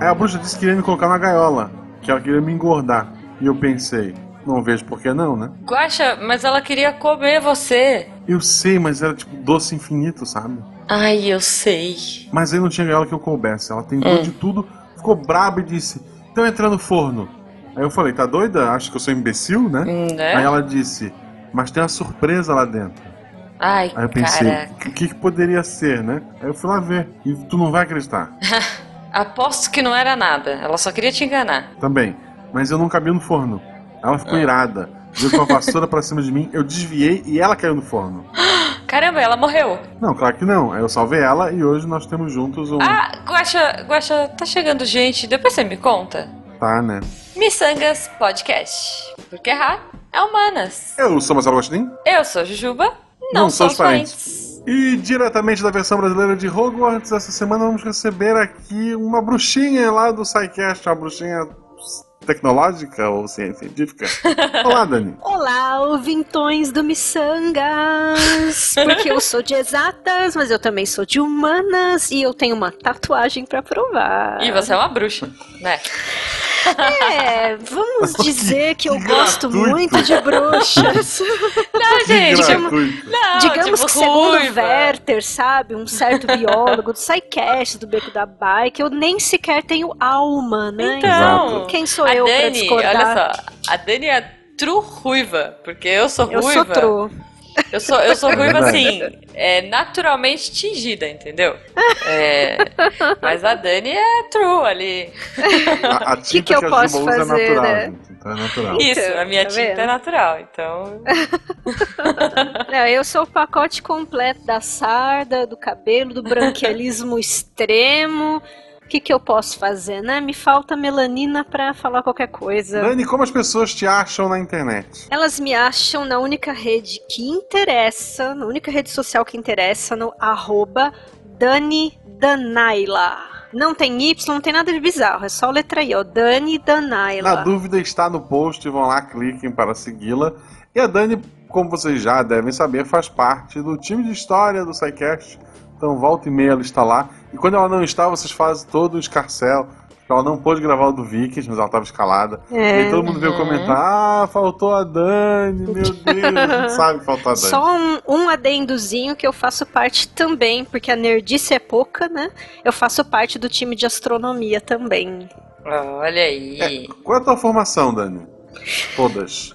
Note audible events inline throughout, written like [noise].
Aí a bruxa disse que queria me colocar na gaiola, que ela queria me engordar. E eu pensei, não vejo por que não, né? Guaxa, mas ela queria comer você. Eu sei, mas era tipo doce infinito, sabe? Ai, eu sei. Mas aí não tinha gaiola que eu coubesse. Ela tentou Hum. de tudo, ficou braba e disse: Então entra no forno. Aí eu falei: Tá doida? Acho que eu sou imbecil, né? Né? Aí ela disse: Mas tem uma surpresa lá dentro. Ai, Aí eu pensei. O que, que poderia ser, né? Aí eu fui lá ver. E tu não vai acreditar [laughs] Aposto que não era nada. Ela só queria te enganar. também. Mas eu não cabia no forno. Ela ficou Ah. irada. Veio com a vassoura pra cima de mim, eu desviei e ela caiu no forno. [gasps] Caramba, ela morreu. Não, claro que não. Eu salvei ela e hoje nós temos juntos um. Ah, Guaxa, Guaxa, tá chegando gente. Depois você me conta. Tá, né? Missangas Podcast. Porque errar é humanas. Eu sou Marcelo Gostin. Eu sou Jujuba. Não, Não somos somos parentes. parentes. E diretamente da versão brasileira de Hogwarts, essa semana vamos receber aqui uma bruxinha lá do SciCast, uma bruxinha tecnológica ou científica. [laughs] Olá, Dani. Olá, ouvintões do Missangas! Porque eu sou de exatas, mas eu também sou de humanas e eu tenho uma tatuagem pra provar. E você é uma bruxa, né? É, vamos dizer que eu gosto gratuito. muito de bruxas. Não, gente. gratuito. Não, Digamos tipo, que segundo ruiva. Werther, sabe, um certo biólogo do SciCast, do Beco da Bike, eu nem sequer tenho alma, né? Então, Exato. Quem sou eu pra Dani, discordar? olha só, a Dani é true ruiva, porque eu sou Eu ruiva. sou tro. Eu sou, eu sou É ruiva assim, é naturalmente tingida, entendeu? É, mas a Dani é true ali. A, a [laughs] tinta que, que eu a posso Juba usa é fazer, natural, né? gente. Então é natural. Isso, Então, a minha tá tinta vendo? é natural, então. Não, eu sou o pacote completo da sarda, do cabelo, do branquialismo [laughs] extremo. O que, que eu posso fazer, né? Me falta melanina pra falar qualquer coisa. Dani, como as pessoas te acham na internet? Elas me acham na única rede que interessa, na única rede social que interessa, no arroba Dani Danaila. Não tem Y, não tem nada de bizarro, é só letra I, ó. Dani Danaila. Na dúvida está no post, vão lá, cliquem para segui-la. E a Dani, como vocês já devem saber, faz parte do time de história do SciCast. Então volta e meia ela está lá. E quando ela não está, vocês fazem todo o escarcel. Ela não pôde gravar o do Vikings, mas ela estava escalada. E É. aí todo mundo veio Uhum. comentar: Ah, faltou a Dani, meu Deus, a gente [laughs] sabe que faltou a Dani. Só um, um adendozinho que eu faço parte também, porque a nerdice é pouca, né? Eu faço parte do time de astronomia também. Olha aí. Qual é a tua formação, Dani? Todas.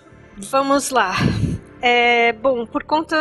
Vamos lá. É, bom, por conta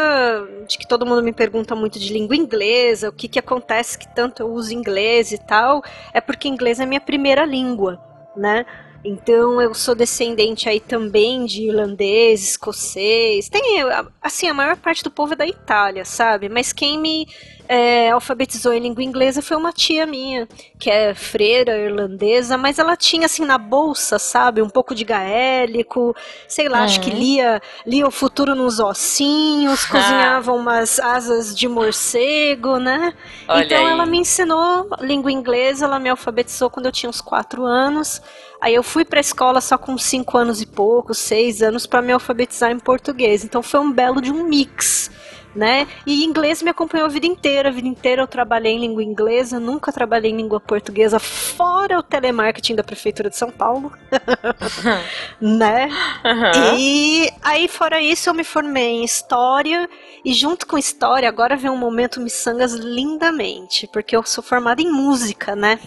de que todo mundo me pergunta muito de língua inglesa, o que, que acontece que tanto eu uso inglês e tal, é porque inglês é minha primeira língua, né? Então eu sou descendente aí também de irlandês, escocês. Tem, assim, a maior parte do povo é da Itália, sabe? Mas quem me é, alfabetizou em língua inglesa foi uma tia minha, que é freira irlandesa, mas ela tinha assim na bolsa, sabe? Um pouco de gaélico, sei lá, acho que Uhum. lia, lia o futuro nos ossinhos, [laughs] cozinhava umas asas de morcego, né? Olha então aí. ela me ensinou língua inglesa, ela me alfabetizou quando eu tinha uns quatro anos. Aí eu fui pra escola só com cinco anos e pouco, seis anos, pra me alfabetizar em português. Então foi um belo de um mix. Né? E inglês me acompanhou a vida inteira. A vida inteira eu trabalhei em língua inglesa, nunca trabalhei em língua portuguesa, fora o telemarketing da Prefeitura de São Paulo. [laughs] né? Aham. E aí, fora isso, eu me formei em História. E junto com História, agora vem um momento miçangas lindamente. Porque eu sou formada em música, né?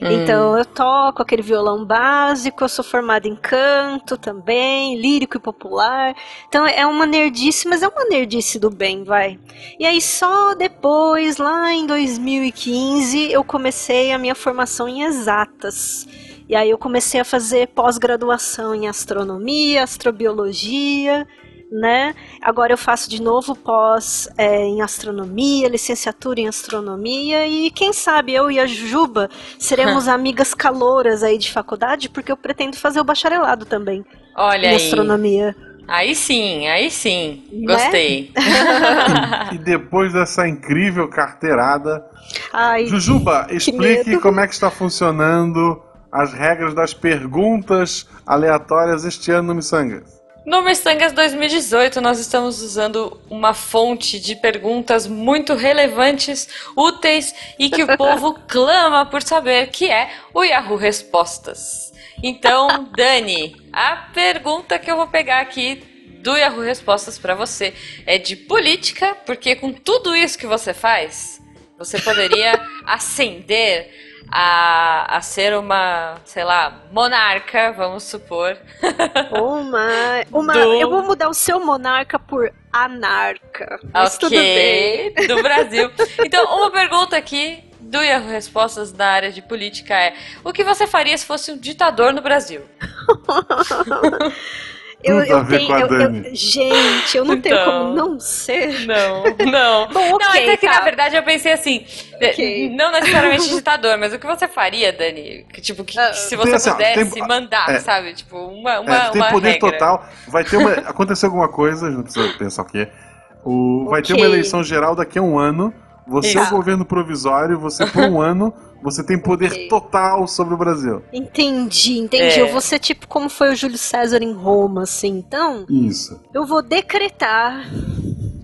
Hum. Então eu toco aquele violão básico, eu sou formada em canto também, lírico e popular. Então é uma nerdice, mas é uma nerdice do bem, vai. E aí só depois, lá em 2015, eu comecei a minha formação em exatas. E aí eu comecei a fazer pós-graduação em astronomia, astrobiologia, né? Agora eu faço de novo pós é, em astronomia, licenciatura em astronomia e quem sabe eu e a Juba seremos [laughs] amigas calouras aí de faculdade, porque eu pretendo fazer o bacharelado também Olha em aí. astronomia. Aí sim, aí sim. Né? Gostei. [laughs] E depois dessa incrível carteirada, Ai, Jujuba, explique medo. como é que está funcionando as regras das perguntas aleatórias este ano no Missangas. No Missangas 2018, nós estamos usando uma fonte de perguntas muito relevantes, úteis e que o povo [laughs] clama por saber, que é o Yahoo Respostas. Então, Dani, a pergunta que eu vou pegar aqui do Yahoo Respostas para você é de política, porque com tudo isso que você faz, você poderia [laughs] ascender a, a ser uma, sei lá, monarca, vamos supor. Uma. uma [laughs] Do- Eu vou mudar o seu monarca por anarca. Mas ok, tudo bem. do Brasil. Então, uma pergunta aqui do Yahoo Respostas da área de política é: o que você faria se fosse um ditador no Brasil? [laughs] Eu, eu tenho. eu- eu- gente, eu não tenho Então. como não ser. Não, não. [laughs] Bom, Não, ok, é que tá. na verdade eu pensei assim, Ok. não necessariamente [laughs] ditador, mas o que você faria, Dani? Que, tipo, que, Ah, se você assim, pudesse tem- mandar, é. sabe? Tipo, uma, uma, É, tem uma poder regra. total. Vai ter uma. Acontecer alguma coisa, não precisa pensar o quê. O, vai ter uma eleição geral daqui a um ano. Você é Isso. o governo provisório, você por um [laughs] ano, você tem poder Ok. total sobre o Brasil. Entendi, entendi. É. Eu vou ser tipo como foi o Júlio César em Roma, assim. Então, Isso. eu vou decretar.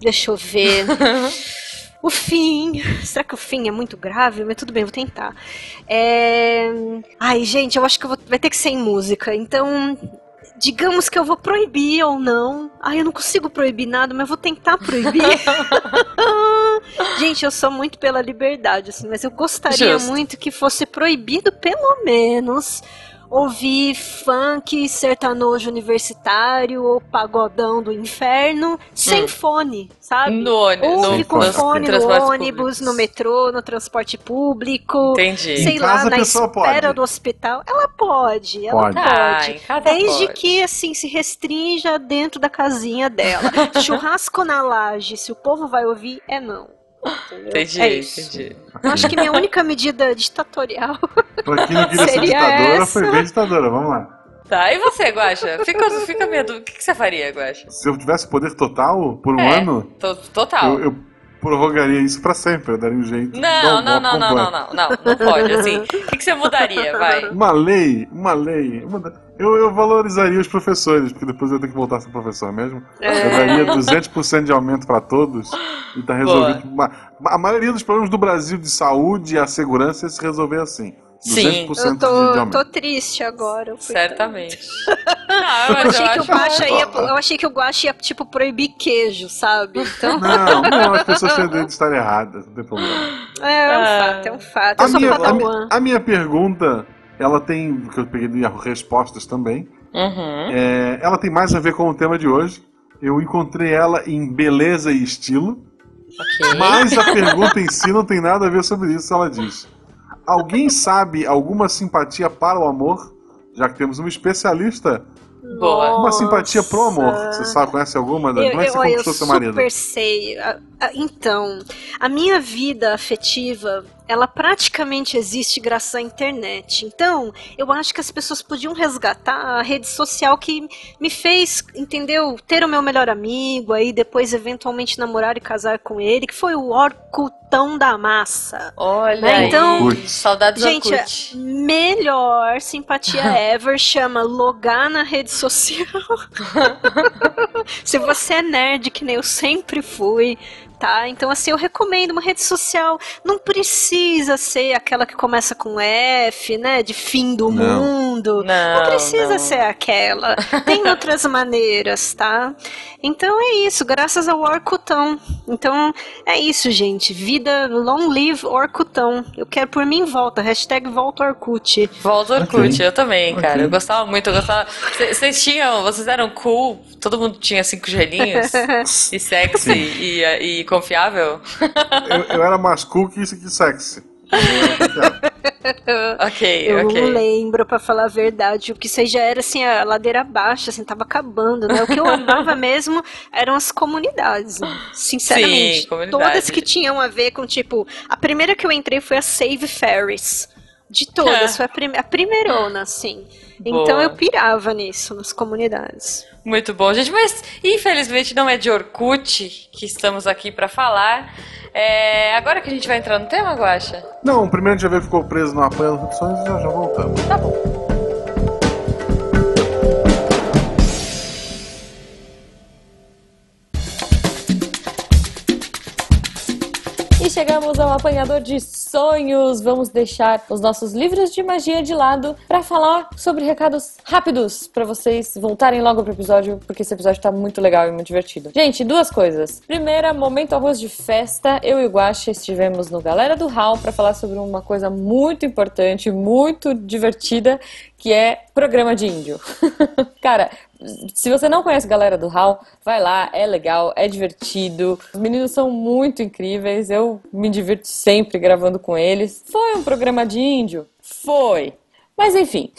Deixa eu ver. [laughs] O fim. Será que o fim é muito grave? Mas tudo bem, vou tentar. É... Ai, gente, eu acho que eu vou... vai ter que ser em música. Então, digamos que eu vou proibir ou não. Ai, eu não consigo proibir nada, mas eu vou tentar proibir. [laughs] gente, eu sou muito pela liberdade, assim, mas eu gostaria Justo. muito que fosse proibido, pelo menos. Ouvir funk sertanojo universitário ou pagodão do inferno sem Hum. fone, sabe? No ônibus. Ouve no com fone no transportes ônibus, públicos. no metrô, no transporte público. Entendi. Sei Em lá, na espera pode. do hospital. Ela pode, ela Pode. pode. Ah, em casa Desde pode. que, assim, se restrinja dentro da casinha dela. [laughs] Churrasco na laje, se o povo vai ouvir, é não. Entendeu? Entendi, é isso. entendi. Eu acho que minha única medida ditatorial. Pra quem não queria ser ditadora, essa. foi bem ditadora. Vamos lá. Tá, e você, Guaxa? Fica, fica medo. O que, que você faria, Guaxa? Se eu tivesse poder total por um É. ano, To- Total. eu, eu prorrogaria isso pra sempre. Eu daria um jeito. Não, não, não, não, não, não, não, não pode, assim. O que, que você mudaria, vai? Uma lei, uma lei. Eu, eu valorizaria os professores, porque depois eu tenho que voltar a ser professor mesmo. Eu É. daria 200% de aumento pra todos e tá resolvido. A maioria dos problemas do Brasil de saúde e a segurança se resolver assim. Sim. 200% Eu tô, tô triste agora. eu Certamente. Não, [laughs] Eu mas achei, que o acho- Guaxa ia, eu achei que o Guaxa ia, tipo, proibir queijo, sabe? Então, Não, não, as pessoas têm direito de estar erradas, não tem problema. é, é um Ah. fato, é um fato. A Eu minha, a, a minha pergunta, ela tem, que eu peguei Yahoo Respostas também, Uhum. é, ela tem mais a ver com o tema de hoje. Eu encontrei ela em beleza e estilo. Ok. Mas a pergunta em si não tem nada a ver sobre isso, ela diz. Alguém sabe alguma simpatia para o amor? Já que temos uma especialista, Boa. uma simpatia pro amor. Você sabe, conhece alguma? Eu, Como é que eu, você eu conquistou seu marido? super sei. Ah, ah, Então, a minha vida afetiva, ela praticamente existe graças à internet. Então, eu acho que as pessoas podiam resgatar a rede social que me fez, entendeu? Ter o meu melhor amigo, aí depois eventualmente namorar e casar com ele, que foi o Orkutão da Massa. Olha Né, então- Orkut. Saudades Gente, Orkut. melhor simpatia [laughs] ever chama logar na rede social. [laughs] Se você é nerd, que nem eu sempre fui, tá? Então, assim, eu recomendo uma rede social. Não precisa ser aquela que começa com F, né? De fim do Não. mundo. Não, Não precisa não. ser aquela. Tem [laughs] outras maneiras, tá? Então é isso, graças ao Orkutão. Então é isso, gente. Vida long live Orkutão. Eu quero por mim volta. Hashtag volta Orkut. Volta ao Orkut, Ok. eu também, cara. Ok. Eu gostava muito, eu gostava. Vocês tinham, vocês eram cool, todo mundo tinha cinco gelinhos [laughs] e sexy e, e confiável. Eu, eu era mais cool que sexy. [laughs] Ok, Eu ok. não lembro, pra falar a verdade. O que isso aí já era assim, a ladeira abaixo, assim, tava acabando, né? O que eu amava [laughs] mesmo eram as comunidades. né? Sinceramente. Sim, comunidade. Todas que tinham a ver com, tipo, a primeira que eu entrei foi a Save Ferries. De todas, foi a, prim a primeirona, assim. Então eu pirava nisso, nas comunidades. Muito bom, gente. Mas infelizmente não é de Orkut que estamos aqui pra falar. É, agora que a gente vai entrar no tema, Guaxa? Não, primeiro a gente já veio ficou preso no apoio das opções e já, já voltamos. Tá bom. Chegamos ao apanhador de sonhos. Vamos deixar os nossos livros de magia de lado para falar sobre recados rápidos para vocês voltarem logo pro episódio, porque esse episódio tá muito legal e muito divertido. Gente, duas coisas. Primeira, momento arroz de festa. Eu e o Guaxa estivemos no Galera do Hall para falar sobre uma coisa muito importante, muito divertida, que é programa de índio. [laughs] Cara, se você não conhece a galera do Hall, vai lá, é legal, é divertido. Os meninos são muito incríveis, eu me divirto sempre gravando com eles. Foi um programa de índio? Foi. Mas enfim.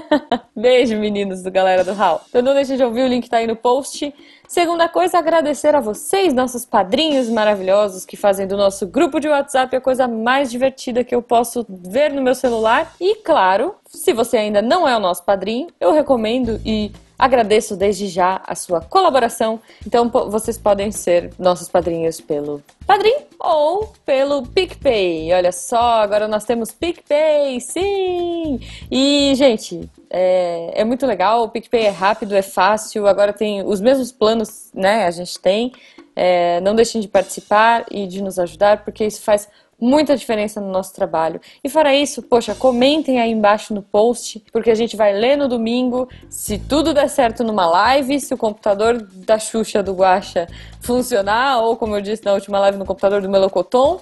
[laughs] Beijo, meninos do galera do Hall. Então não deixe de ouvir, o link tá aí no post. Segunda coisa, agradecer a vocês, nossos padrinhos maravilhosos que fazem do nosso grupo de WhatsApp a coisa mais divertida que eu posso ver no meu celular. E claro, se você ainda não é o nosso padrinho, eu recomendo e Agradeço desde já a sua colaboração. Então vocês podem ser nossos padrinhos pelo Padrim ou pelo PicPay. Olha só, agora nós temos PicPay, sim! E, gente, é, é muito legal. O PicPay é rápido, é fácil. Agora tem os mesmos planos, né? A gente tem. É, não deixem de participar e de nos ajudar, porque isso faz muita diferença no nosso trabalho. E fora isso, poxa, comentem aí embaixo no post, porque a gente vai ler no domingo. Se tudo der certo numa live, se o computador da Xuxa do Guacha funcionar, ou como eu disse na última live, no computador do Melocoton.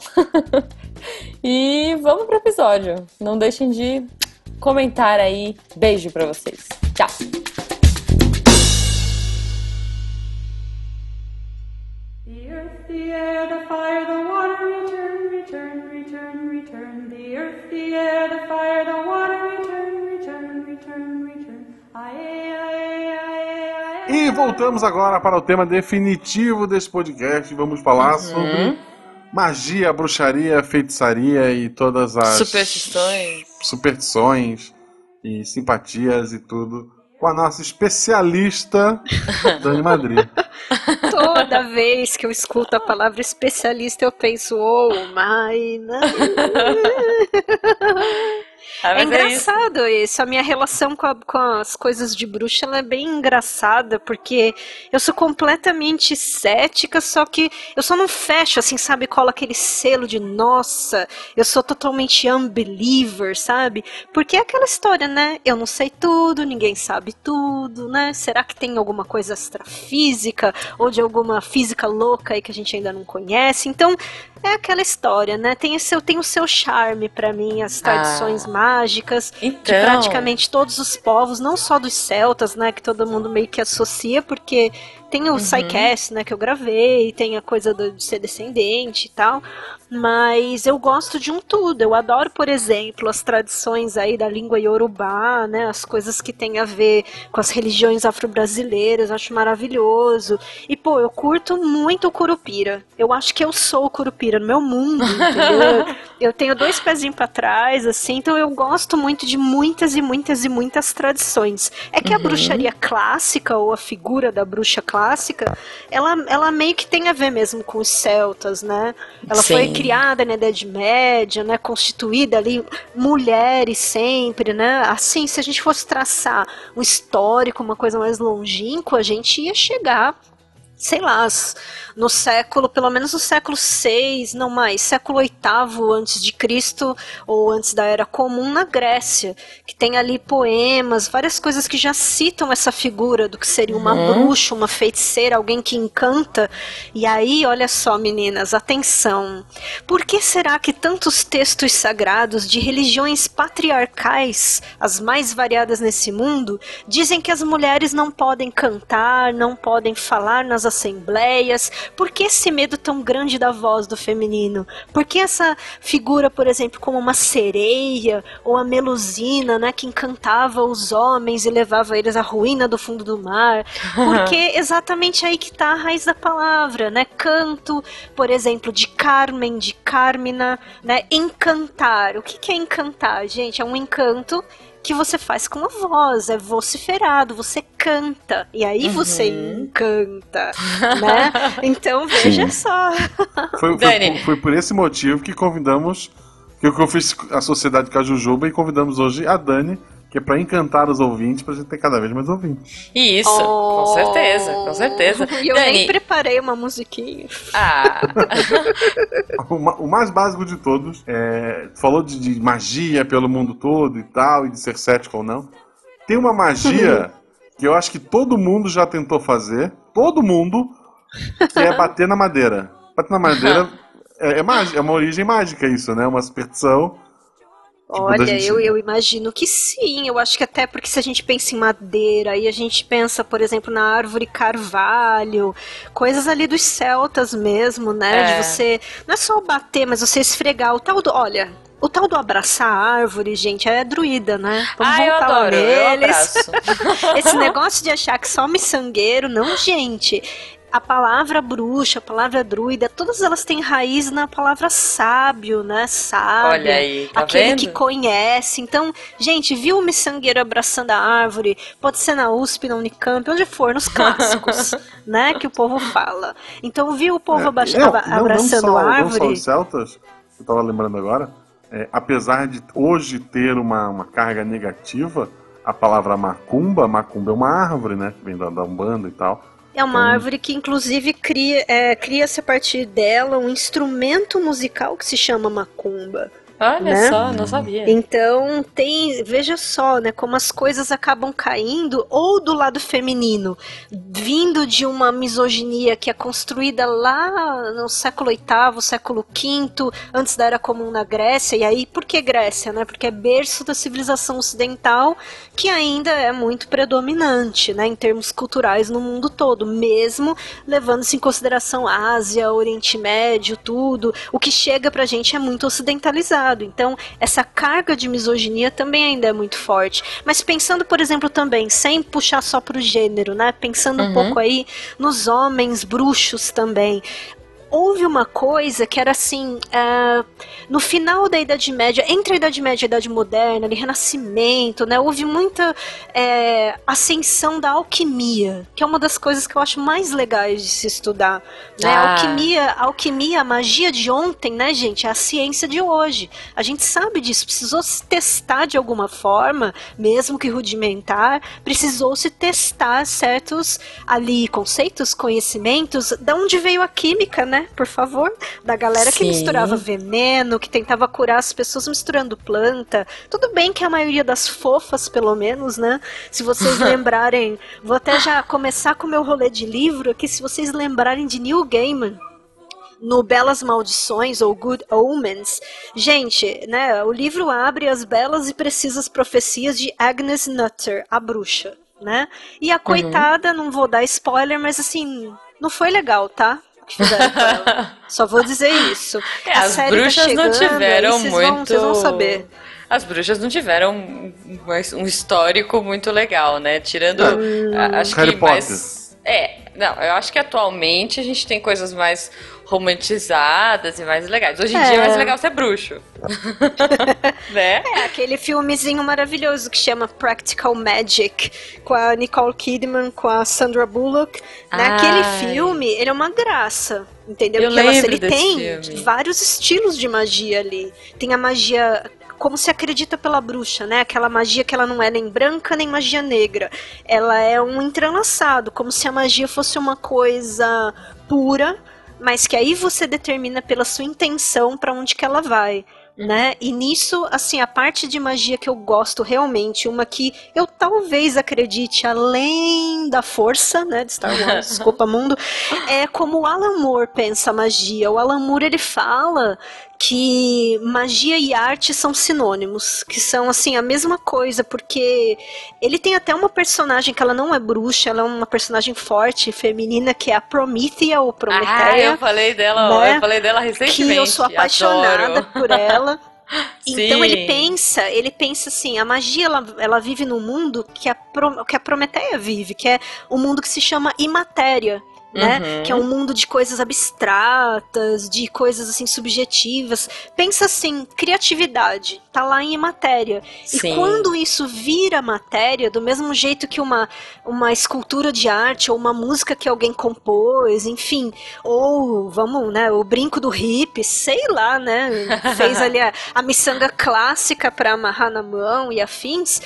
[laughs] e vamos pro episódio. Não deixem de comentar aí. Beijo para vocês. Tchau. The air, the fire, the water, return, return, return. The earth, the air, the fire, the water, return, return, return, return. Aê, aê, aê, aê. E voltamos agora para o tema definitivo desse podcast. Vamos falar uhum. sobre magia, bruxaria, feitiçaria e todas as superstições, superstições e simpatias e tudo com a nossa especialista [laughs] Dani Madrid. Toda vez que eu escuto a palavra especialista, eu penso, oh, my. [laughs] Ah, é engraçado é isso. isso. A minha relação com, a, com, as coisas de bruxa é bem engraçada, porque eu sou completamente cética, só que eu só não fecho, assim, sabe? Cola aquele selo de nossa, eu sou totalmente unbeliever, sabe? Porque é aquela história, né? Eu não sei tudo, ninguém sabe tudo, né? Será que tem alguma coisa astrafísica ou de alguma física louca aí que a gente ainda não conhece? Então, é aquela história, né? Tem o seu, tem o seu charme para mim, as tradições ah, mágicas então... de praticamente todos os povos, não só dos celtas, né? Que todo mundo meio que associa, porque tem o uhum. Psycast, né, que eu gravei, tem a coisa de ser descendente e tal, mas eu gosto de um tudo. Eu adoro, por exemplo, as tradições aí da língua iorubá, né, as coisas que tem a ver com as religiões afro-brasileiras, acho maravilhoso. E pô, eu curto muito o Curupira. Eu acho que eu sou o Curupira no meu mundo, [laughs] entendeu? Eu tenho dois pezinhos para trás, assim, então eu gosto muito de muitas e muitas e muitas tradições. É que uhum. a bruxaria clássica ou a figura da bruxa clássica ela, ela meio que tem a ver mesmo com os celtas, né? Ela Sim. foi criada na Idade Média, né? Constituída ali, mulheres sempre, né? Assim, se a gente fosse traçar um histórico, uma coisa mais longínqua, a gente ia chegar sei lá, no século, pelo menos no século 6, não mais, século 8 antes de Cristo ou antes da Era Comum na Grécia, que tem ali poemas, várias coisas que já citam essa figura do que seria uma uhum. bruxa, uma feiticeira, alguém que encanta. E aí, olha só, meninas, atenção. Por que será que tantos textos sagrados de religiões patriarcais, as mais variadas nesse mundo, dizem que as mulheres não podem cantar, não podem falar nas assembleias? Por que esse medo tão grande da voz do feminino? Por que essa figura, por exemplo, como uma sereia ou a Melusina, né, que encantava os homens e levava eles à ruína do fundo do mar? Porque [laughs] exatamente aí que está a raiz da palavra, né? Canto, por exemplo, de Carmen, de Carmina, né? Encantar. O que, que é encantar, gente? É um encanto que você faz com a voz, é vociferado, você canta, e aí uhum. você encanta, né? [laughs] Então veja Sim. só. Foi, foi, foi, por esse motivo que convidamos, que eu fiz a Sociedade Cajujuba e convidamos hoje a Dani que é para encantar os ouvintes, pra gente ter cada vez mais ouvintes. Isso, oh. com certeza, com certeza. E eu Dani... nem preparei uma musiquinha. Ah. [laughs] o, o, mais básico de todos, é, falou de, de, magia pelo mundo todo e tal, e de ser cético ou não. Tem uma magia [laughs] que eu acho que todo mundo já tentou fazer, todo mundo, que é bater na madeira. Bater na madeira [laughs] é, é, mágica, é uma origem mágica isso, né? Uma superstição Olha, gente... eu, eu imagino que sim. Eu acho que até porque se a gente pensa em madeira e a gente pensa, por exemplo, na árvore carvalho, coisas ali dos celtas mesmo, né? É. De você. Não é só bater, mas você esfregar o tal do. Olha, o tal do abraçar a árvore, gente, é druida, né? Vamos ah, voltar eu adoro. Eu [laughs] Esse negócio de achar que só miçangueiro, não, gente a palavra bruxa, a palavra druida, todas elas têm raiz na palavra sábio, né? Sábio. Olha aí, tá aquele vendo? que conhece. Então, gente, viu o miçangueiro abraçando a árvore? Pode ser na USP, na Unicamp, onde for, nos clássicos, [laughs] né? Que o povo fala. Então, viu o povo é, é, abraçando não, não só, a árvore? Não só os celtas, eu tava lembrando agora, é, apesar de hoje ter uma, uma carga negativa, a palavra macumba, macumba é uma árvore, né? Que vem da, da Umbanda e tal. É uma então... árvore que, inclusive, cria, é, cria-se a partir dela um instrumento musical que se chama macumba. Olha né? só, não sabia. Então tem, veja só, né, como as coisas acabam caindo ou do lado feminino, vindo de uma misoginia que é construída lá no século VIII, século V, antes da era comum na Grécia. E aí, por que Grécia, né? Porque é berço da civilização ocidental que ainda é muito predominante, né, em termos culturais no mundo todo, mesmo levando-se em consideração Ásia, Oriente Médio, tudo. O que chega pra gente é muito ocidentalizado então, essa carga de misoginia também ainda é muito forte. Mas pensando, por exemplo, também, sem puxar só pro gênero, né? Pensando uhum. um pouco aí nos homens bruxos também houve uma coisa que era assim, uh, no final da Idade Média, entre a Idade Média e a Idade Moderna, ali, Renascimento, né, houve muita é, ascensão da alquimia, que é uma das coisas que eu acho mais legais de se estudar. Né? Ah. A alquimia, a alquimia, a magia de ontem, né, gente, é a ciência de hoje. A gente sabe disso, precisou se testar de alguma forma, mesmo que rudimentar, precisou se testar certos ali conceitos, conhecimentos, da onde veio a química, né? Por favor. Da galera Sim. que misturava veneno, que tentava curar as pessoas misturando planta. Tudo bem que a maioria das fofas, pelo menos, né? Se vocês [laughs] lembrarem, vou até já começar com o meu rolê de livro aqui, se vocês lembrarem de Neil Gaiman no Belas Maldições ou Good Omens. Gente, né, o livro abre as belas e precisas profecias de Agnes Nutter, a bruxa, né? E a uhum. coitada, uhum. não vou dar spoiler, mas assim, não foi legal, tá? Que fizeram com ela. [laughs] Só vou dizer isso. É, as tá bruxas tá chegando, não tiveram muito. Vão, vocês vão saber. As bruxas não tiveram um, histórico muito legal, né? Tirando. Hum, acho Harry que Potter. mais. É, não, eu acho que atualmente a gente tem coisas mais romantizadas e mais legais. Hoje em é. dia é mais legal ser bruxo. [laughs] né? É, aquele filmezinho maravilhoso que chama Practical Magic, com a Nicole Kidman, com a Sandra Bullock. Né? Aquele filme, ele é uma graça. Entendeu? Eu Porque ela, ele tem filme. vários estilos de magia ali. Tem a magia como se acredita pela bruxa, né? Aquela magia que ela não é nem branca nem magia negra. Ela é um entrelaçado, como se a magia fosse uma coisa pura, mas que aí você determina pela sua intenção para onde que ela vai né? E nisso, assim, a parte de magia que eu gosto realmente, uma que eu talvez acredite além da força, né, de Star Wars, [laughs] desculpa mundo, é como o Alan Moore pensa a magia. O Alan Moore, ele fala que magia e arte são sinônimos, que são assim a mesma coisa, porque ele tem até uma personagem que ela não é bruxa, ela é uma personagem forte, feminina, que é a Promethea ou Prometeia. Ah, eu falei dela, né? eu falei dela recentemente. Que eu sou apaixonada Adoro. por ela. [laughs] Então ele pensa, ele pensa assim, a magia ela, ela vive num mundo que a, que a Prometeia vive, que é um mundo que se chama imatéria né? Uhum. Que é um mundo de coisas abstratas, de coisas assim subjetivas. Pensa assim, criatividade, tá lá em matéria. Sim. E quando isso vira matéria, do mesmo jeito que uma, uma escultura de arte ou uma música que alguém compôs, enfim, ou vamos, né, o brinco do hippie, sei lá, né, [laughs] fez ali a, a miçanga clássica para amarrar na mão e afins,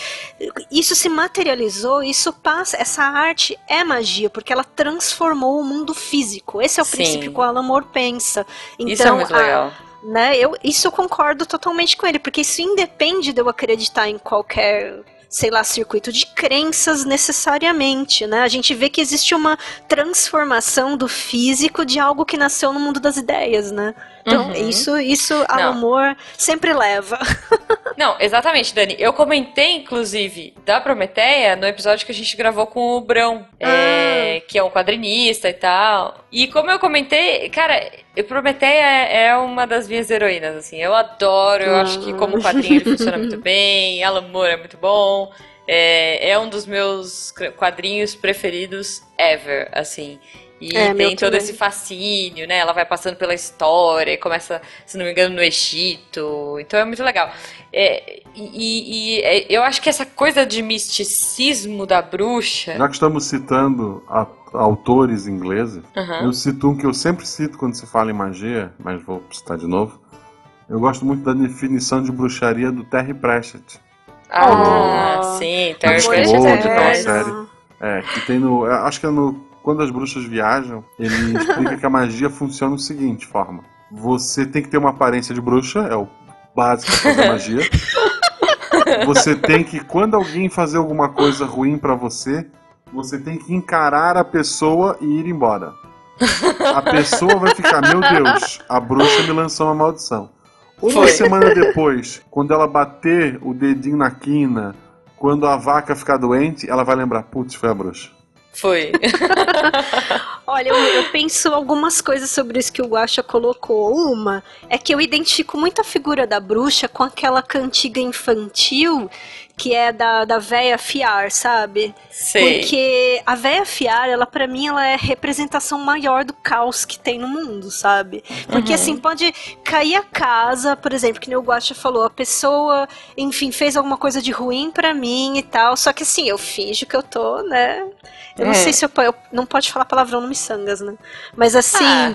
isso se materializou, isso passa, essa arte é magia, porque ela transformou o mundo físico. Esse é o Sim. princípio que o Alan Moore pensa. Então, Isso é muito a- legal. né? Eu, isso eu concordo totalmente com ele, porque isso independe de eu acreditar em qualquer, sei lá, circuito de crenças necessariamente, né? A gente vê que existe uma transformação do físico de algo que nasceu no mundo das ideias, né? Então, Uhum. isso, isso Alan Não. Sempre leva. [laughs] Não, exatamente, Dani. Eu comentei, inclusive, da Prometeia no episódio que a gente gravou com o Brão, é, que é um quadrinista e tal. E como eu comentei, cara, Prometeia é é uma das minhas heroínas, assim. Eu adoro, eu acho que como quadrinho ele funciona muito [laughs] bem, Alan Moore é muito bom. É, é um dos meus quadrinhos preferidos ever, assim. E É, tem todo também. esse fascínio, né? Ela vai passando pela história e começa, se não me engano, no Egito. Então é muito legal. É, e, e- e eu acho que essa coisa de misticismo da bruxa. Já que estamos citando a- autores ingleses, Aham. eu cito um que eu sempre cito quando se fala em magia, mas vou citar de novo. Eu gosto muito da definição de bruxaria do Terry Pratchett. Ah, Oh. sim, Terry Pratchett é demais. série. É, que tem no. é, Acho que é no. Quando as bruxas viajam, ele [laughs] explica que a magia funciona da seguinte forma. Você tem que ter uma aparência de bruxa, é o básico pra fazer [laughs] magia. Você tem que, quando alguém fazer alguma coisa ruim pra você, você tem que encarar a pessoa e ir embora. A pessoa vai ficar, meu Deus, a bruxa me lançou uma maldição. Uma Foi. semana depois, quando ela bater o dedinho na quina, quando a vaca ficar doente, ela vai lembrar, putz, foi a bruxa. Foi. [laughs] Olha, eu, eu penso algumas coisas sobre isso que o Guaxa colocou. Uma é que eu identifico muito a figura da bruxa com aquela cantiga infantil que é da, da véia fiar, sabe? Sei. Porque a véia fiar, ela para mim, ela é a representação maior do caos que tem no mundo, sabe? Porque Uhum. assim, pode cair a casa, por exemplo, que nem o Guacha falou, a pessoa, enfim, fez alguma coisa de ruim pra mim e tal, só que assim, eu finjo que eu tô, né? Eu não É. sei se eu, eu não pode falar palavrão no miçangas, né? Mas assim, Ah.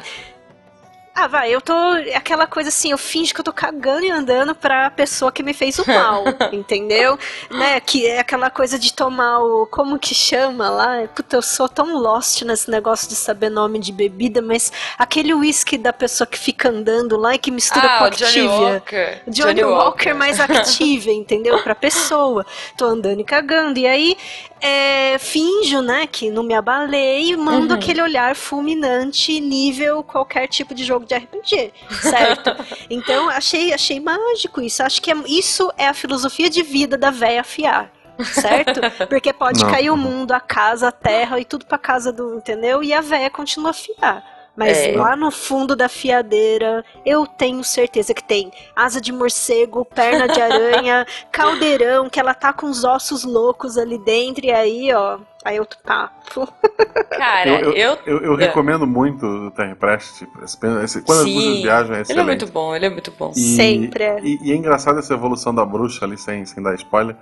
Ah, vai, eu tô. Aquela coisa assim, eu finjo que eu tô cagando e andando pra pessoa que me fez o mal, [laughs] entendeu? Né? Que é aquela coisa de tomar o. Como que chama lá? Puta, eu sou tão lost nesse negócio de saber nome de bebida, mas aquele whisky da pessoa que fica andando lá e que mistura com Ah, o Johnny Activia. Walker. Johnny, Walker, mais Activia, entendeu? Pra pessoa. Tô andando e cagando. E aí, é, finjo, né, que não me abalei e mando Uhum. aquele olhar fulminante, nível qualquer tipo de jogo de RPG, certo? [laughs] então, achei, achei mágico isso. Acho que é- isso é a filosofia de vida da véia fiar. Certo? [laughs] Porque pode Não. cair o mundo, a casa, a terra e tudo pra casa do, entendeu? E a véia continua a fiar. Mas É. lá no fundo da fiadeira, eu tenho certeza que tem asa de morcego, perna de aranha, [laughs] caldeirão, que ela tá com os ossos loucos ali dentro, e aí, ó, aí outro papo. [laughs] Cara, Eu- eu. Eu, eu É. recomendo muito o Terry esse- quando as Sim. bruxas viajam, é Ele é excelente. muito bom, ele é muito bom. E- Sempre é. E, e é engraçado essa evolução da bruxa ali, sem, sem dar spoiler.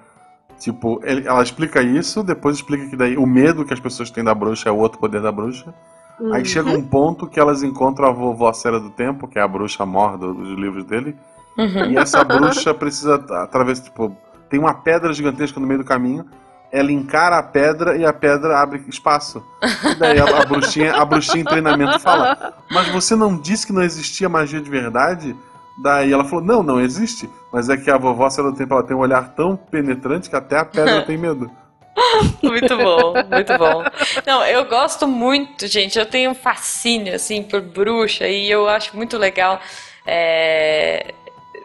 Tipo, ele- ela explica isso, depois explica que daí o medo que as pessoas têm da bruxa é o outro poder da bruxa. Aí Uhum. chega um ponto que elas encontram a vovó Cera do Tempo, que é a bruxa mor do- dos livros dele. Uhum. E essa bruxa precisa, através, tipo, tem uma pedra gigantesca no meio do caminho. Ela encara a pedra e a pedra abre espaço. E daí a, a bruxinha, a bruxinha em treinamento fala: Mas você não disse que não existia magia de verdade? Daí ela falou: Não, não existe. Mas é que a vovó Cera do Tempo ela tem um olhar tão penetrante que até a pedra [laughs] tem medo. [laughs] Muito bom, muito bom. Não, eu gosto muito, gente. Eu tenho um fascínio, assim, por bruxa e eu acho muito legal. é,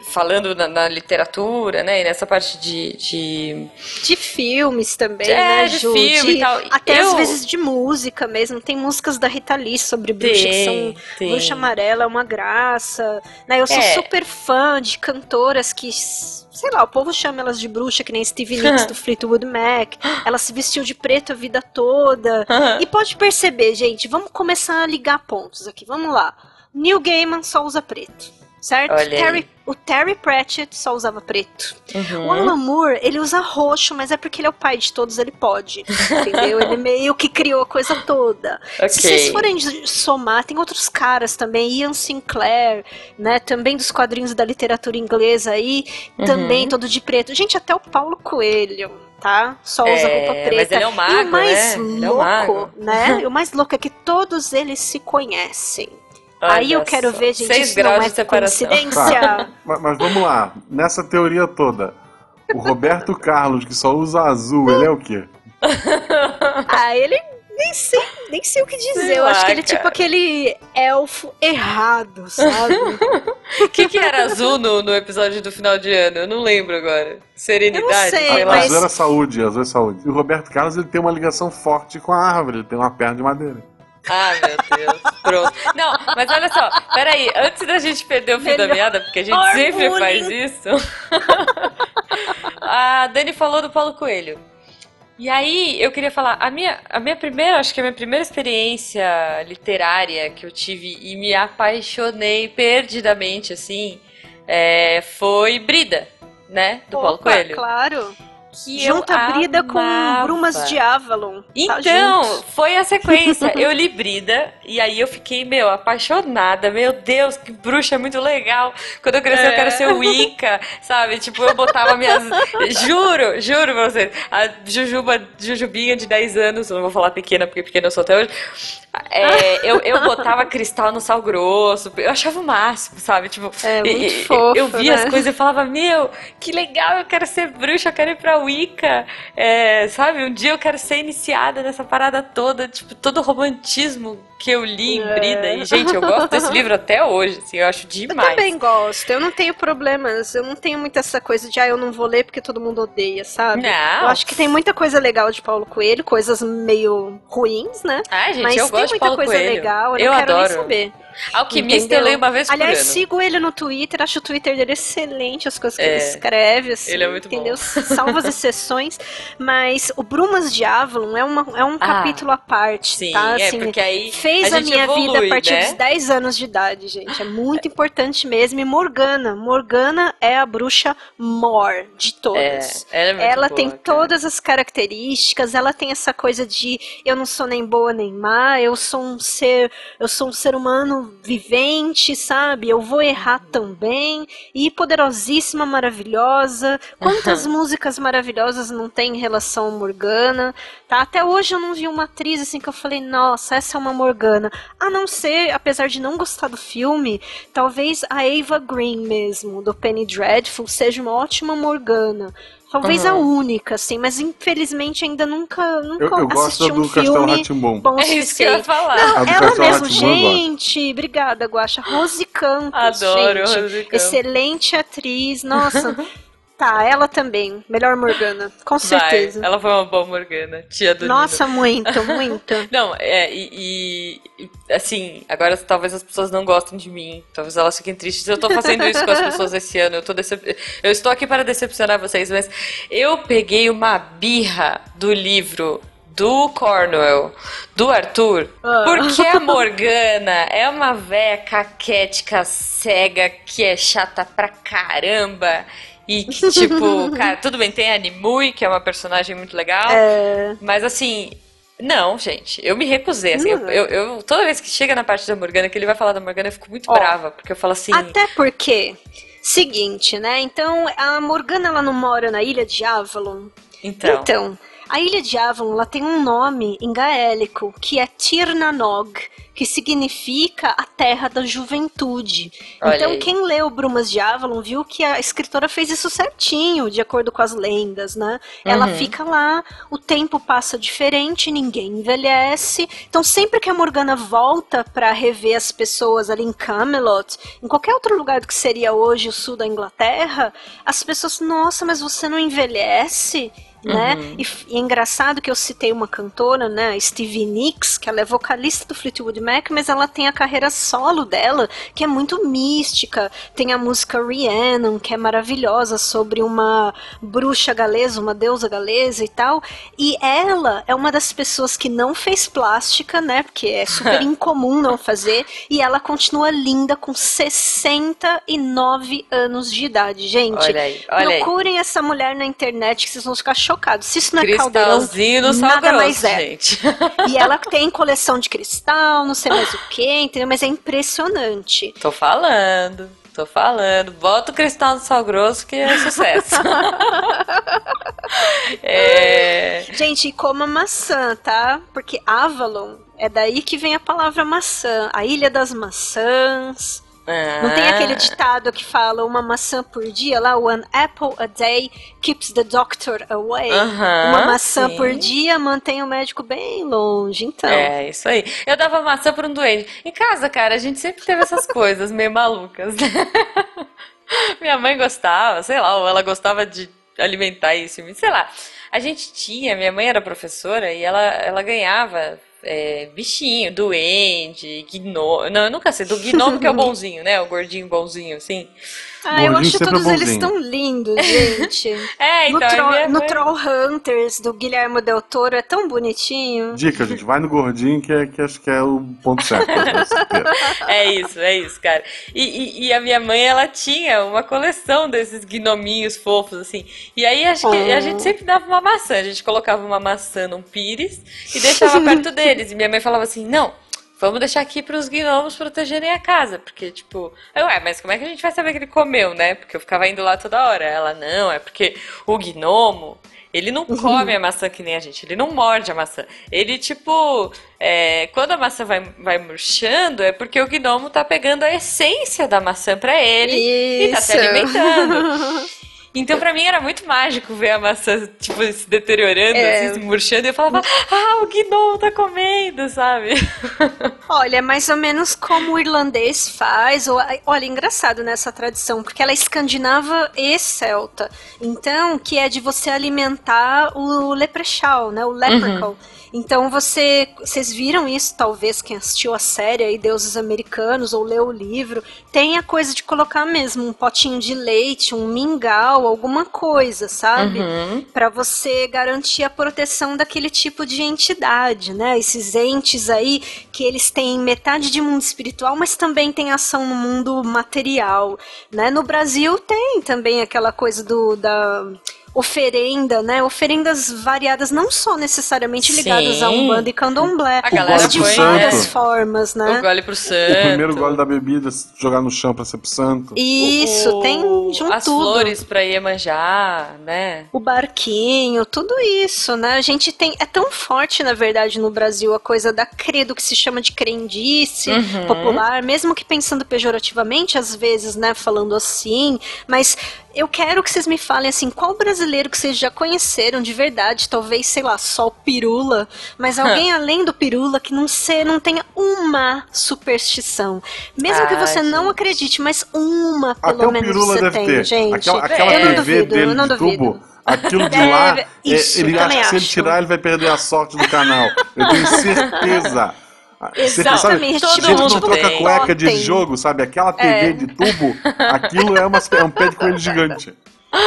falando na, na, literatura, né? E nessa parte de. De, de filmes também, é, né, de Ju? filme de, e tal. Até eu... às vezes de música mesmo. Tem músicas da Rita Lee sobre bruxa tem, que são. Tem. Bruxa Amarela é uma graça. Né? Eu sou É. super fã de cantoras que. Sei lá, o povo chama elas de bruxa, que nem Stevie Nicks [laughs] do Fleetwood Mac. Ela se vestiu de preto a vida toda. E pode perceber, gente, vamos começar a ligar pontos aqui. Vamos lá. Neil Gaiman só usa preto, certo? Terry, o Terry Pratchett só usava preto. Uhum. O Alan Moore, ele usa roxo, mas é porque ele é o pai de todos, ele pode. Entendeu? ele meio que criou a coisa toda. Ok. Se vocês forem somar, tem outros caras também, Ian Sinclair, né? Também dos quadrinhos da literatura inglesa aí, Uhum. também todo de preto. Gente, até o Paulo Coelho. Tá? Só usa É, roupa preta. mas ele é um mago, e o mais né? É um louco, mago. né? E o mais louco é que todos eles se conhecem. Aí eu quero ver, gente, Seis isso não graus é de separação. coincidência. Tá, [laughs] mas, mas vamos lá. Nessa teoria toda, o Roberto [laughs] Carlos, que só usa azul, ele é o quê? [laughs] Ah, ele nem sei, nem sei o que dizer. Sei eu lá, acho que ele é tipo aquele elfo errado, sabe? O que, que era azul no, no episódio do final de ano? Eu não lembro agora. Serenidade, sei, sei mas- Azul era saúde, azul é saúde. E o Roberto Carlos ele tem uma ligação forte com a árvore, ele tem uma perna de madeira. Ah, meu Deus. Pronto. Não, mas olha só, peraí, antes da gente perder o fio da Melhor meada, porque a gente sempre faz isso. [laughs] a Dani falou do Paulo Coelho. E aí, eu queria falar, a minha, a minha primeira, acho que a minha primeira experiência literária que eu tive e me apaixonei perdidamente, assim, é, foi Brida, né? Do Paulo Opa, Coelho. Claro. Que eu Junta a Brida com amava. Brumas de Avalon. Tá Então, junto. foi a sequência. [laughs] Eu li Brida e aí eu fiquei, meu, apaixonada. Meu Deus, que bruxa muito legal. Quando eu crescer, eu É. quero ser Wicca, [laughs] sabe? Tipo, eu botava minhas. Juro, juro pra vocês. A Jujuba, Jujubinha de 10 anos, eu não vou falar pequena, porque pequena eu sou até hoje. É, [laughs] eu, eu botava cristal no sal grosso. Eu achava o máximo, sabe? Tipo, É, muito e- fofo, eu via né? as coisas e falava, meu, que legal, eu quero ser bruxa, eu quero ir pra Wicca. É, sabe, um dia eu quero ser iniciada nessa parada toda, tipo, todo o romantismo que eu li em É. Brida. E, gente, eu gosto desse livro até hoje, assim, eu acho Eu demais. também gosto, eu não tenho problemas, eu não tenho muito essa coisa de, ah, eu não vou ler porque todo mundo odeia, sabe? Não. Eu acho que tem muita coisa legal de Paulo Coelho, coisas meio ruins, né? Ai, gente, Mas eu tem gosto de muita Paulo coisa Coelho. legal, eu, eu não quero adoro. nem saber. Alquimista entendeu? eu leio uma vez Aliás, por ano. sigo ele no Twitter, acho o Twitter dele excelente, as coisas que É, ele escreve, assim, ele é muito bom. entendeu? Salva as exceções, mas o Brumas de Avalon é, uma, é um Ah, capítulo à parte, Sim, tá? é, Assim, porque aí Fez a, a, minha evolui, vida a partir né? dos 10 anos de idade, gente. É muito importante mesmo. E Morgana. Morgana é a bruxa mor de É, todas. ela é muito Ela boa, tem cara. todas as características, ela tem essa coisa de eu não sou nem boa nem má, eu sou um ser, eu sou um ser humano vivente, sabe? Eu vou errar também. E poderosíssima, maravilhosa. Quantas músicas maravilhosas não tem em relação a Morgana? Tá? Até hoje eu não vi uma atriz assim que eu falei, nossa, essa é uma Morgana. A não ser, apesar de não gostar do filme, talvez a Ava Green mesmo, do Penny Dreadful, seja uma ótima Morgana. Talvez a Uhum. única, assim, mas infelizmente ainda nunca, nunca Eu, eu assisti um filme bom É isso que eu ia falar. Não, A ela Castelo mesmo, gente, obrigada, Guaxa. Rose Campos, Adoro gente. Rose Campos. Excelente atriz, nossa. [laughs] tá, ela também, melhor Morgana, com certeza. Vai, ela foi uma boa Morgana, tia do Nossa, muito, [laughs] muito. Não, é, e, e, assim, agora talvez as pessoas não gostem de mim, talvez elas fiquem tristes. Eu tô fazendo isso com as [laughs] pessoas esse ano, eu, tô decep... eu estou aqui para decepcionar vocês, mas eu peguei uma birra do livro do Cornwell, do Arthur, Ah. porque a [laughs] Morgana é uma véia caquética, cega, que é chata pra caramba. E que, tipo, [laughs] cara, tudo bem, tem a Nimue, que é uma personagem muito legal. É, Mas assim, não, gente, eu me recusei. Assim, eu, Não. eu- eu- toda vez que chega na parte da Morgana, que ele vai falar da Morgana, eu fico muito Ó, brava, porque eu falo assim. Até porque, seguinte, né? Então, a Morgana ela não mora na ilha de Avalon. então, Então, A ilha de Avalon ela tem um nome em gaélico que é Tirnanog, que significa a terra da juventude. Olha então, aí. quem leu Brumas de Avalon viu que a escritora fez isso certinho, de acordo com as lendas, né? Ela Uhum. fica lá, o tempo passa diferente, ninguém envelhece. Então, sempre que a Morgana volta pra rever as pessoas ali em Camelot, em qualquer outro lugar do que seria hoje o sul da Inglaterra, as pessoas, nossa, mas você não envelhece? Né? Uhum. E, e é engraçado que eu citei uma cantora, né, Stevie Nicks, que ela é vocalista do Fleetwood Mac, mas ela tem a carreira solo dela, que é muito mística. Tem a música Rhiannon, que é maravilhosa, sobre uma bruxa galesa, uma deusa galesa e tal. E ela é uma das pessoas que não fez plástica, né, porque é super [laughs] incomum não fazer, e ela continua linda com 69 anos de idade, gente. Olha aí, olha aí. Procurem essa mulher na internet que vocês vão ficar chocados. Se isso não é caldeirão, nada grosso, mais é. gente. E ela tem coleção de cristal, não sei mais o que, entendeu? Mas é impressionante. Tô falando, tô falando. Bota o cristal no sal grosso que é sucesso. [laughs] é... Gente, coma maçã, tá? Porque Avalon é daí que vem a palavra maçã. A ilha das maçãs. Não tem Ah. aquele ditado que fala uma maçã por dia lá? One apple a day keeps the doctor away. Uma maçã sim. por dia mantém o médico bem longe. Então, É, isso aí. Eu dava maçã pra um doente. Em casa, cara, a gente sempre teve essas coisas meio malucas. né? [laughs] Minha mãe gostava, sei lá, ou ela gostava de alimentar isso, sei lá. A gente tinha, minha mãe era professora e ela, ela ganhava é, bichinho, duende, gnomo. Não, eu nunca sei, do gnomo que é o [laughs] bonzinho, né? O gordinho bonzinho, assim. Ah, eu acho é todos eles bonzinho. tão lindos, gente. [laughs] É, no, então, Troll, minha no mãe- Troll Hunters do Guilherme Del Toro é tão bonitinho. Dica, gente, vai no gordinho que, é, que acho que é o ponto certo. [laughs] É isso, é isso, cara. E, e- e a minha mãe, ela tinha uma coleção desses gnominhos fofos, assim. E aí acho que a Oh. gente sempre dava uma maçã. A gente colocava uma maçã num pires e deixava perto [laughs] deles. E minha mãe falava assim: não. Vamos deixar aqui pros gnomos protegerem a casa. Porque, tipo, eu, ué, mas como é que a gente vai saber que ele comeu, né? Porque eu ficava indo lá toda hora. Ela, não, é porque o gnomo, ele não [laughs] come a maçã que nem a gente, ele não morde a maçã. Ele, tipo, é, quando a maçã vai, vai murchando, é porque o gnomo tá pegando a essência da maçã pra ele e tá se Isso. alimentando. [laughs] Então, pra mim, era muito mágico ver a maçã, tipo, se deteriorando, É. assim, se murchando, e eu falava, ah, o gnomo tá comendo, sabe? [laughs] Olha, é mais ou menos como o irlandês faz. Ou, olha, engraçado nessa tradição, porque ela é escandinava e celta. Então, que é de você alimentar o leprechaun, né? O leprechaun. Então você, vocês viram isso, talvez quem assistiu a série aí, Deuses Americanos ou leu o livro, tem a coisa de colocar mesmo um potinho de leite, um mingau, alguma coisa, sabe? Uhum. Pra você garantir a proteção daquele tipo de entidade, né? Esses entes aí que eles têm metade de mundo espiritual, mas também tem ação no mundo material, né? No Brasil tem também aquela coisa do da oferenda, né? Oferendas variadas, não só necessariamente ligadas a Sim. Umbanda e Candomblé, A galera mas de várias né? formas, O né? gole pro santo. O primeiro gole da bebida, jogar no chão pra ser pro santo. Isso, o- tem de um As tudo. flores pra Iemanjá, né? O barquinho, tudo isso, né? A gente tem. É tão forte, na verdade, no Brasil, a coisa da credo que se chama de crendice Uhum. popular, mesmo que pensando pejorativamente, às vezes, né? Falando assim. Mas eu quero que vocês me falem assim, qual brasileiro que vocês já conheceram de verdade, talvez, sei lá, só o Pirula, mas [laughs] alguém além do Pirula que não, se, não tenha uma superstição. Mesmo que Ah, você não gente. acredite, mas uma pelo Até o menos Pirula você deve tem, ter. gente. Aquela, aquela É, eu não TV duvido, dele eu não de duvido. tubo, aquilo de Deve- lá, é, isso, ele acha que se ele tirar, ele vai perder a sorte do canal. Eu tenho certeza. Você Exatamente, sabe, todo gente mundo não troca tem. cueca de Totem. jogo, sabe? Aquela TV É. de tubo, aquilo é, uma, é um pé de coelho gigante.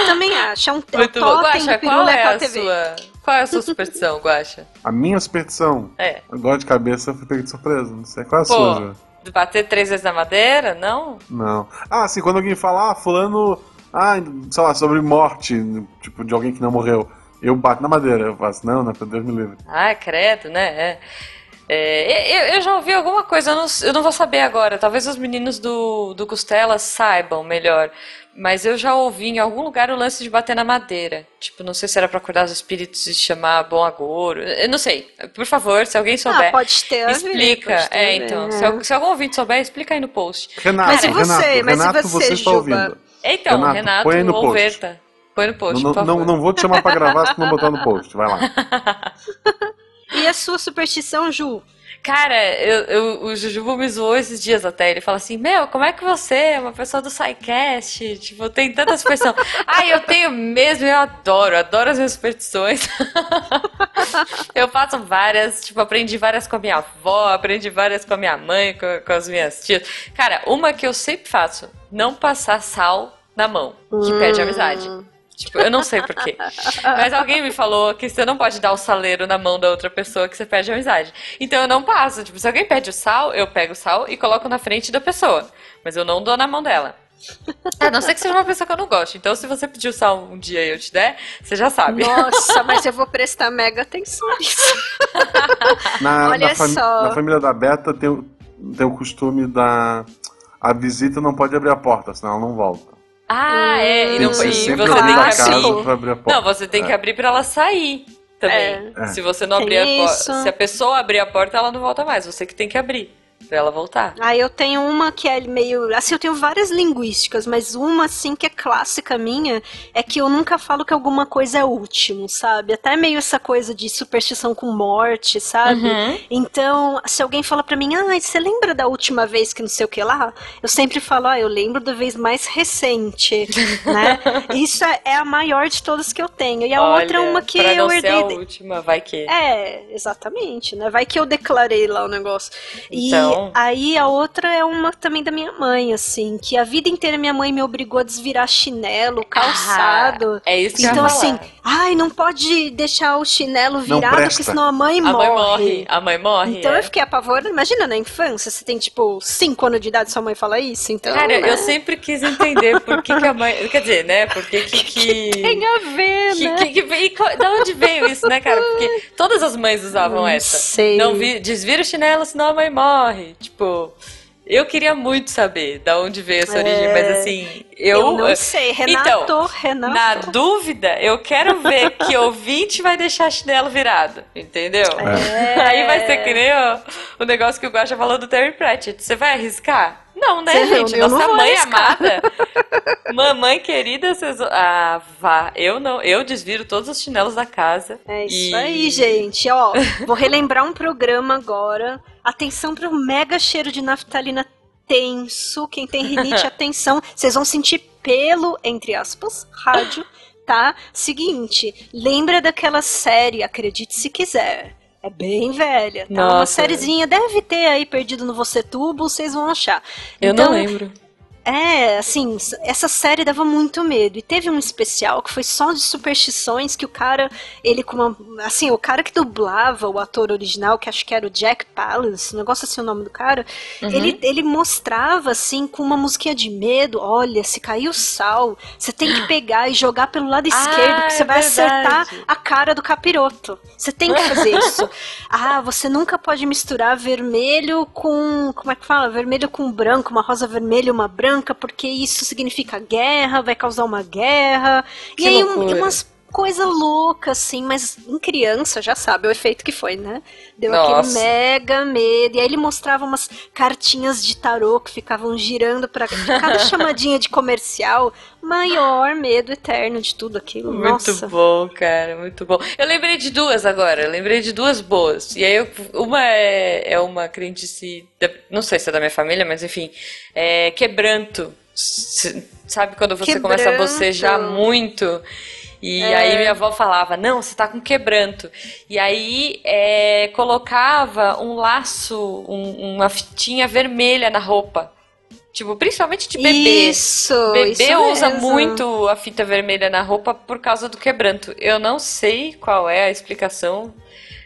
Também acho. É um, é um totem Guaxa, do qual é a TV. sua... Qual é a sua superstição, Guaxa? A minha superstição, É. agora de cabeça, eu fui pego de surpresa. Não sei qual é a Pô, sua, de bater três vezes na madeira? Não? Não. Ah, sim, quando alguém fala, ah, fulano, ah, sei lá, sobre morte, tipo, de alguém que não morreu. Eu bato na madeira, eu faço, não, não, Deus me livre. Ah, credo, né? É. É, eu, eu, já ouvi alguma coisa, eu não, eu não, vou saber agora. Talvez os meninos do, do Costela saibam melhor. Mas eu já ouvi em algum lugar o lance de bater na madeira. Tipo, não sei se era pra acordar os espíritos e chamar bom agouro. Eu não sei. Por favor, se alguém souber. Ah, pode ter Explica. Pode ter, é, então. É. Se, se, algum ouvinte souber, explica aí no post. Renato, mas e você? Renato, mas Renato, você, você está ouvindo. Então, Renato, Renato põe no Verta. Põe no post, não, não, não, vou te chamar pra gravar se não botar no post. Vai lá. [laughs] e a sua superstição, Ju? Cara, eu, eu, o Jujubo me zoou esses dias até. Ele fala assim: Meu, como é que você é uma pessoa do SciCast? Tipo, tem tanta superstição. [laughs] ah, eu tenho mesmo, eu adoro, adoro as minhas superstições. [laughs] eu faço várias, tipo, aprendi várias com a minha avó, aprendi várias com a minha mãe, com, com as minhas tias. Cara, uma que eu sempre faço: não passar sal na mão, que hum. pede amizade. Tipo, eu não sei porquê. Mas alguém me falou que você não pode dar o saleiro na mão da outra pessoa que você pede amizade. Então eu não passo. Tipo, se alguém pede o sal, eu pego o sal e coloco na frente da pessoa. Mas eu não dou na mão dela. A não ser que seja uma pessoa que eu não gosto. Então, se você pedir o sal um dia e eu te der, você já sabe. Nossa, mas eu vou prestar mega atenção nisso. Na, Olha na só. Na família da Beta tem, tem o costume da. A visita não pode abrir a porta, senão ela não volta. Ah, hum, é. E, não, e você tem que abrir. Não, você tem que abrir pra ela sair também. É. Se você não abrir a porta. Se a pessoa abrir a porta, ela não volta mais. Você que tem que abrir pra ela voltar. Ah, eu tenho uma que é meio. Assim, eu tenho várias linguísticas, mas uma, assim, que é clássica minha, é que eu nunca falo que alguma coisa é último, sabe? Até meio essa coisa de superstição com morte, sabe? Uhum. Então, se alguém fala pra mim, ah, você lembra da última vez que não sei o que lá? Eu sempre falo, ah, eu lembro da vez mais recente, [laughs] né? Isso é, é a maior de todas que eu tenho. E a Olha, outra é uma que pra eu não herdei. Ser a última, vai que. É, exatamente, né? Vai que eu declarei lá o negócio. Então. E aí a outra é uma também da minha mãe, assim, que a vida inteira minha mãe me obrigou a desvirar chinelo, calçado. Ah, é isso que Então, eu assim, ai, não pode deixar o chinelo virado, porque senão a mãe a morre. Mãe morre. A mãe morre. Então é. eu fiquei apavorada. Imagina na infância, você tem tipo 5 anos de idade sua mãe fala isso, então. Cara, né? eu sempre quis entender por que, que a mãe. Quer dizer, né? Por que que. [laughs] que... tem a ver, que, né? Que, que, que, da onde veio isso, né, cara? Porque todas as mães usavam não essa. Sei. Não vi, desvira o chinelo, senão a mãe morre. Tipo. Eu queria muito saber da onde veio essa origem, é... mas assim, eu. Eu não sei, Renato, então, Renato. Na dúvida, eu quero ver que ouvinte vai deixar chinelo virado, entendeu? É... Aí vai ser que nem o, o negócio que o Guacha falou do Terry Pratchett. Você vai arriscar? Não, né, gente? Eu Nossa mãe arriscar. amada. [laughs] Mamãe querida, vocês. Ah, vá. Eu não. Eu desviro todos os chinelos da casa. É isso e... aí, gente. Ó, [laughs] vou relembrar um programa agora. Atenção para o mega cheiro de naftalina tenso. Quem tem rinite, [laughs] atenção. Vocês vão sentir pelo, entre aspas, rádio, tá? Seguinte, lembra daquela série, acredite se quiser. É bem velha. Tá? Nossa. Uma sériezinha deve ter aí perdido no Você Tubo, vocês vão achar. Eu então, não lembro. É, assim, essa série dava muito medo. E teve um especial que foi só de superstições que o cara, ele com uma. Assim, o cara que dublava o ator original, que acho que era o Jack Palance, um negócio assim o nome do cara, uhum. ele, ele mostrava, assim, com uma musiquinha de medo: olha, se cair o sal, você tem que pegar e jogar pelo lado [gasps] esquerdo, ah, que você é vai verdade. acertar a cara do capiroto. Você tem que fazer isso. [laughs] ah, você nunca pode misturar vermelho com. Como é que fala? Vermelho com branco, uma rosa vermelha e uma branca branca porque isso significa guerra, vai causar uma guerra. Que e aí um, umas coisa louca, assim, mas em criança já sabe o efeito que foi, né? Deu Nossa. aquele mega medo. E aí ele mostrava umas cartinhas de tarô que ficavam girando para cada [laughs] chamadinha de comercial. Maior medo eterno de tudo aquilo. Muito Nossa. bom, cara, muito bom. Eu lembrei de duas agora, eu lembrei de duas boas. E aí, eu, uma é, é uma crendice, não sei se é da minha família, mas enfim, é quebranto. Sabe quando você quebranto. começa a bocejar muito? E é. aí minha avó falava, não, você tá com quebranto. E aí é, colocava um laço, um, uma fitinha vermelha na roupa. Tipo, principalmente de bebê. Isso, bebê isso usa mesmo. muito a fita vermelha na roupa por causa do quebranto. Eu não sei qual é a explicação,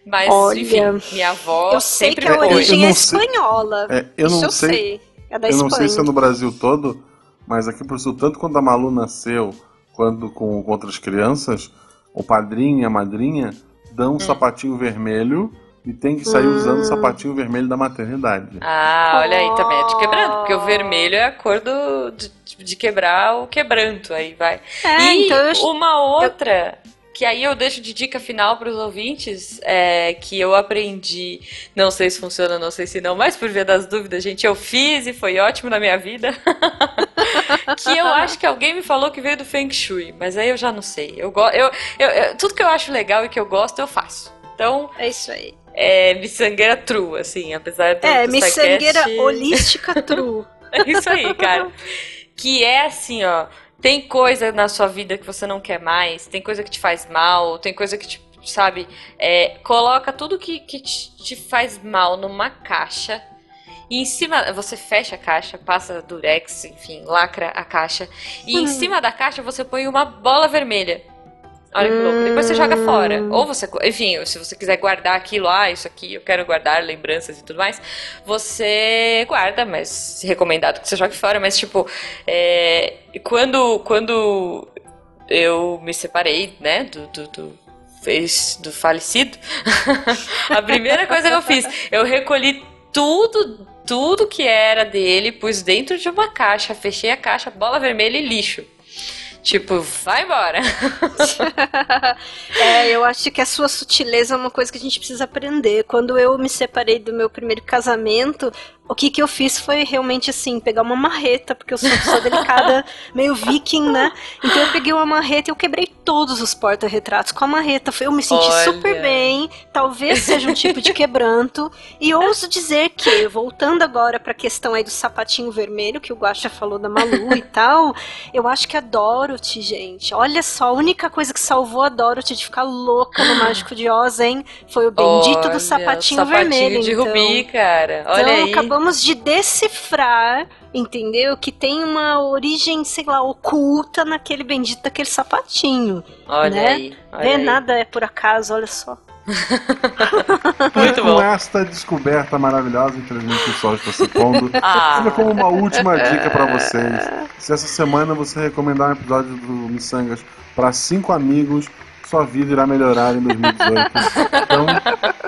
mas Olha, enfim, minha avó eu sei sempre que a origem é espanhola. É, eu não sei, sei. É da eu Espanha. não sei se é no Brasil todo, mas aqui pro sul, tanto quando a Malu nasceu, quando com, com outras crianças, o padrinho e a madrinha dão um hum. sapatinho vermelho e tem que sair Hum. usando o sapatinho vermelho da maternidade. Ah, olha aí também, é de quebranto, porque o vermelho é a cor do, de, de quebrar o quebranto, aí vai. É, e então eu. uma outra, que aí eu deixo de dica final para os ouvintes, é que eu aprendi, não sei se funciona, não sei se não, mas por via das dúvidas, gente, eu fiz e foi ótimo na minha vida. [laughs] que eu acho que alguém me falou que veio do Feng Shui, mas aí eu já não sei. Eu, eu, eu, eu- tudo que eu acho legal e que eu gosto, eu faço. Então, É isso aí. é miçangueira true, assim, apesar do, É, do miçangueira [laughs] holística true. é isso aí, cara. Que é assim, ó. Tem coisa na sua vida que você não quer mais, tem coisa que te faz mal, tem coisa que te, sabe, é, coloca tudo que, que te, te faz mal numa caixa. E em cima, você fecha a caixa, passa durex, enfim, lacra a caixa. E em Hum. cima da caixa você põe uma bola vermelha. Olha que louco. Depois você joga fora. Ou você, enfim, se você quiser guardar aquilo, ah, isso aqui eu quero guardar lembranças e tudo mais, você guarda, mas recomendado que você jogue fora. Mas, tipo, é, quando, quando eu me separei, né, do, do, do, do falecido, [laughs] a primeira coisa que eu fiz, eu recolhi tudo, tudo que era dele, pus dentro de uma caixa, fechei a caixa, bola vermelha e lixo. Tipo, vai embora. [laughs] é, eu acho que a sua sutileza é uma coisa que a gente precisa aprender. Quando eu me separei do meu primeiro casamento, o que, que eu fiz foi realmente assim, pegar uma marreta, porque eu sou uma pessoa delicada, [laughs] meio viking, né? Então eu peguei uma marreta e eu quebrei todos os porta-retratos com a marreta. Eu me senti Olha. super bem, talvez seja um tipo de quebranto. E ouso dizer que, voltando agora pra questão aí do sapatinho vermelho, que o Guaxa falou da Malu e tal, eu acho que a Dorothy, gente, olha só, a única coisa que salvou a Dorothy de ficar louca no Mágico de Oz, hein, foi o bendito Olha, do sapatinho, o sapatinho vermelho. de então. Rubi, cara. Olha então, aí. Acabamos de decifrar, entendeu? Que tem uma origem, sei lá, oculta naquele bendito daquele sapatinho. Olha né? aí. Olha É, aí. nada é por acaso, olha só. [laughs] Muito com bom. esta descoberta maravilhosa, infelizmente o sol está se pondo. [laughs] Ah, Fica como uma última dica pra vocês. Se essa semana você recomendar um episódio do Missangas pra cinco amigos, sua vida irá melhorar em 2018. [laughs] Então,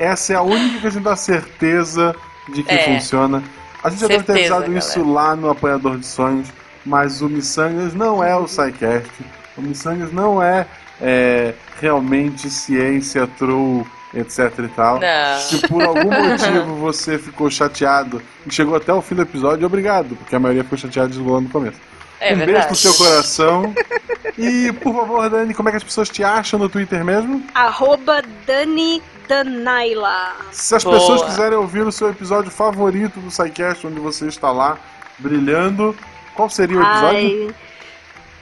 essa é a única que a gente dá certeza de que É. funciona. A gente já deve ter Certeza, avisado isso lá no Apoiador de Sonhos, mas o Missangas não é o SciCast. O Missangas não é, é, realmente ciência, true, etc e tal. não. Se por algum [laughs] motivo você ficou chateado e chegou até o fim do episódio, obrigado, porque a maioria ficou chateada e desligou no começo. É um beijo verdade. pro seu coração. E, por favor, Dani, como é que as pessoas te acham no Twitter mesmo? Arroba Dani Danaila. Se as Boa. pessoas quiserem ouvir o seu episódio favorito do SciCast, onde você está lá, brilhando, qual seria o episódio? Ai.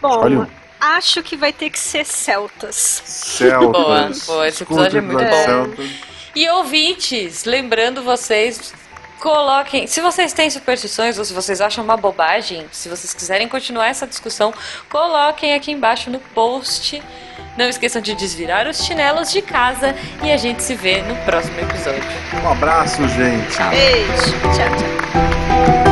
Bom, Escolhe um. acho que vai ter que ser Celtas. Celtas. [laughs] Boa, boa, esse episódio é muito bom. Celtas. E ouvintes, lembrando vocês, coloquem. Se vocês têm superstições ou se vocês acham uma bobagem, se vocês quiserem continuar essa discussão, coloquem aqui embaixo no post. Não esqueçam de desvirar os chinelos de casa e a gente se vê no próximo episódio. Um abraço, gente. Beijo. Tchau, tchau.